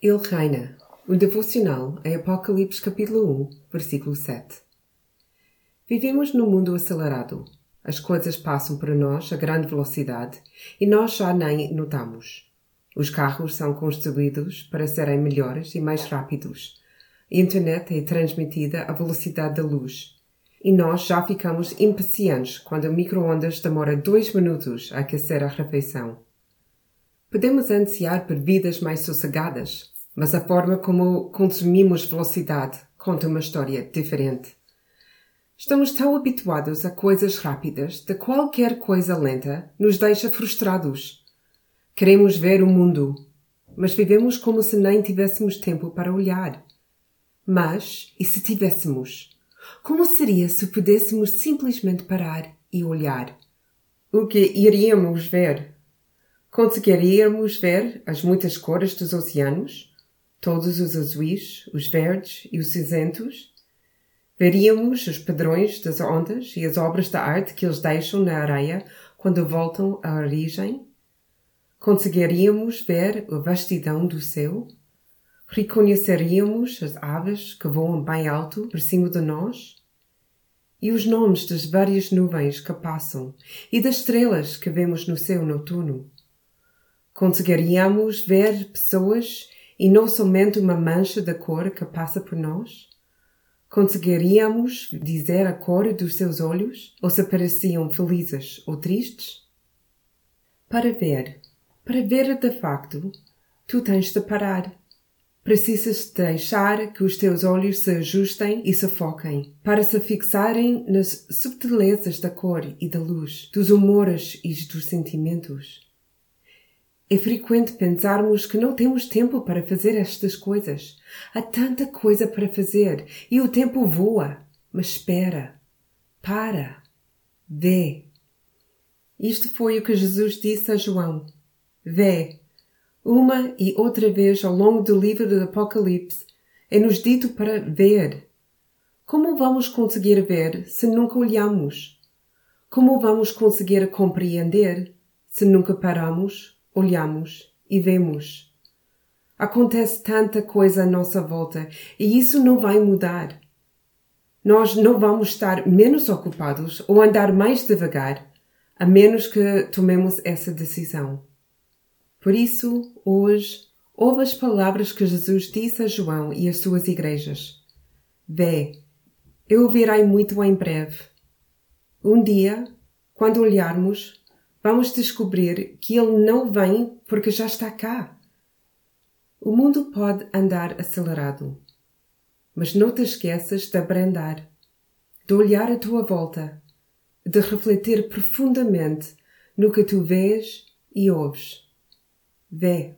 Ele reina. O devocional em Apocalipse capítulo 1, versículo 7. Vivemos num mundo acelerado. As coisas passam para nós a grande velocidade e nós já nem notamos. Os carros são construídos para serem melhores e mais rápidos. A internet é transmitida à velocidade da luz. E nós já ficamos impacientes quando o micro-ondas demora dois minutos a aquecer a refeição. Podemos ansiar por vidas mais sossegadas, mas a forma como consumimos velocidade conta uma história diferente. Estamos tão habituados a coisas rápidas de qualquer coisa lenta nos deixa frustrados. Queremos ver o mundo, mas vivemos como se nem tivéssemos tempo para olhar. Mas, e se tivéssemos? Como seria se pudéssemos simplesmente parar e olhar? O que iríamos ver? Conseguiríamos ver as muitas cores dos oceanos? Todos os azuis, os verdes e os cinzentos? Veríamos os padrões das ondas e as obras de arte que eles deixam na areia quando voltam à origem? Conseguiríamos ver a vastidão do céu? Reconheceríamos as aves que voam bem alto por cima de nós? E os nomes das várias nuvens que passam e das estrelas que vemos no céu noturno? Conseguiríamos ver pessoas e não somente uma mancha da cor que passa por nós? Conseguiríamos dizer a cor dos seus olhos ou se pareciam felizes ou tristes? Para ver, para ver de facto, tu tens de parar. Precisas deixar que os teus olhos se ajustem e se foquem, para se fixarem nas subtilezas da cor e da luz, dos humores e dos sentimentos. É frequente pensarmos que não temos tempo para fazer estas coisas. Há tanta coisa para fazer e o tempo voa. Mas espera, para, vê. Isto foi o que Jesus disse a João. Vê. Uma e outra vez ao longo do livro do Apocalipse é-nos dito para ver. Como vamos conseguir ver se nunca olhamos? Como vamos conseguir compreender se nunca paramos olhamos e vemos. Acontece tanta coisa à nossa volta e isso não vai mudar. Nós não vamos estar menos ocupados ou andar mais devagar, a menos que tomemos essa decisão. Por isso, hoje, ouve as palavras que Jesus disse a João e às suas igrejas. Vê, eu virei muito em breve. Um dia, quando olharmos, vamos descobrir que ele não vem porque já está cá. O mundo pode andar acelerado, mas não te esqueças de abrandar, de olhar à tua volta, de refletir profundamente no que tu vês e ouves. Vê.